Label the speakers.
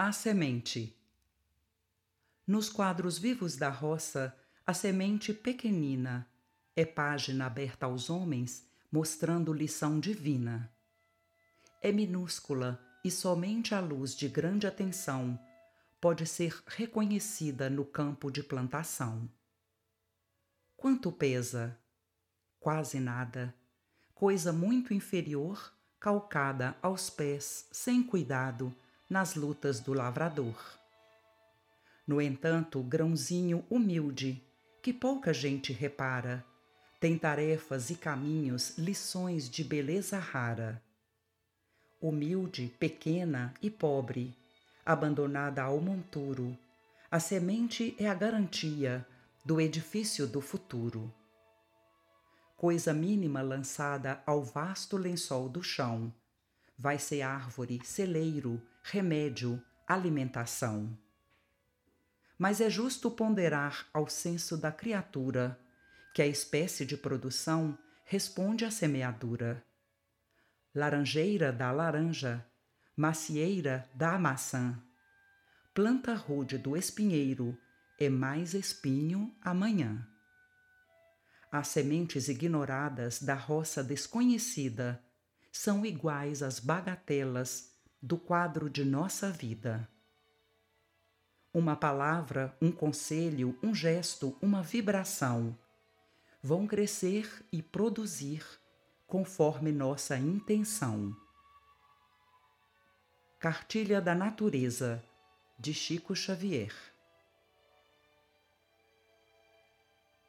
Speaker 1: A semente. Nos quadros vivos da roça, a semente pequenina é página aberta aos homens, mostrando lição divina. É minúscula e somente à luz de grande atenção pode ser reconhecida no campo de plantação. Quanto pesa? Quase nada. Coisa muito inferior, calcada aos pés, sem cuidado, nas lutas do lavrador. No entanto, grãozinho humilde, que pouca gente repara, tem tarefas e caminhos, lições de beleza rara. Humilde, pequena e pobre, abandonada ao monturo, a semente é a garantia do edifício do futuro. Coisa mínima lançada ao vasto lençol do chão, vai ser árvore, celeiro, remédio, alimentação. Mas é justo ponderar ao senso da criatura que a espécie de produção responde à semeadura. Laranjeira dá laranja, macieira dá maçã. Planta rude do espinheiro é mais espinho amanhã. As sementes ignoradas da roça desconhecida são iguais às bagatelas do quadro de nossa vida. Uma palavra, um conselho, um gesto, uma vibração vão crescer e produzir conforme nossa intenção. Cartilha da Natureza, de Chico Xavier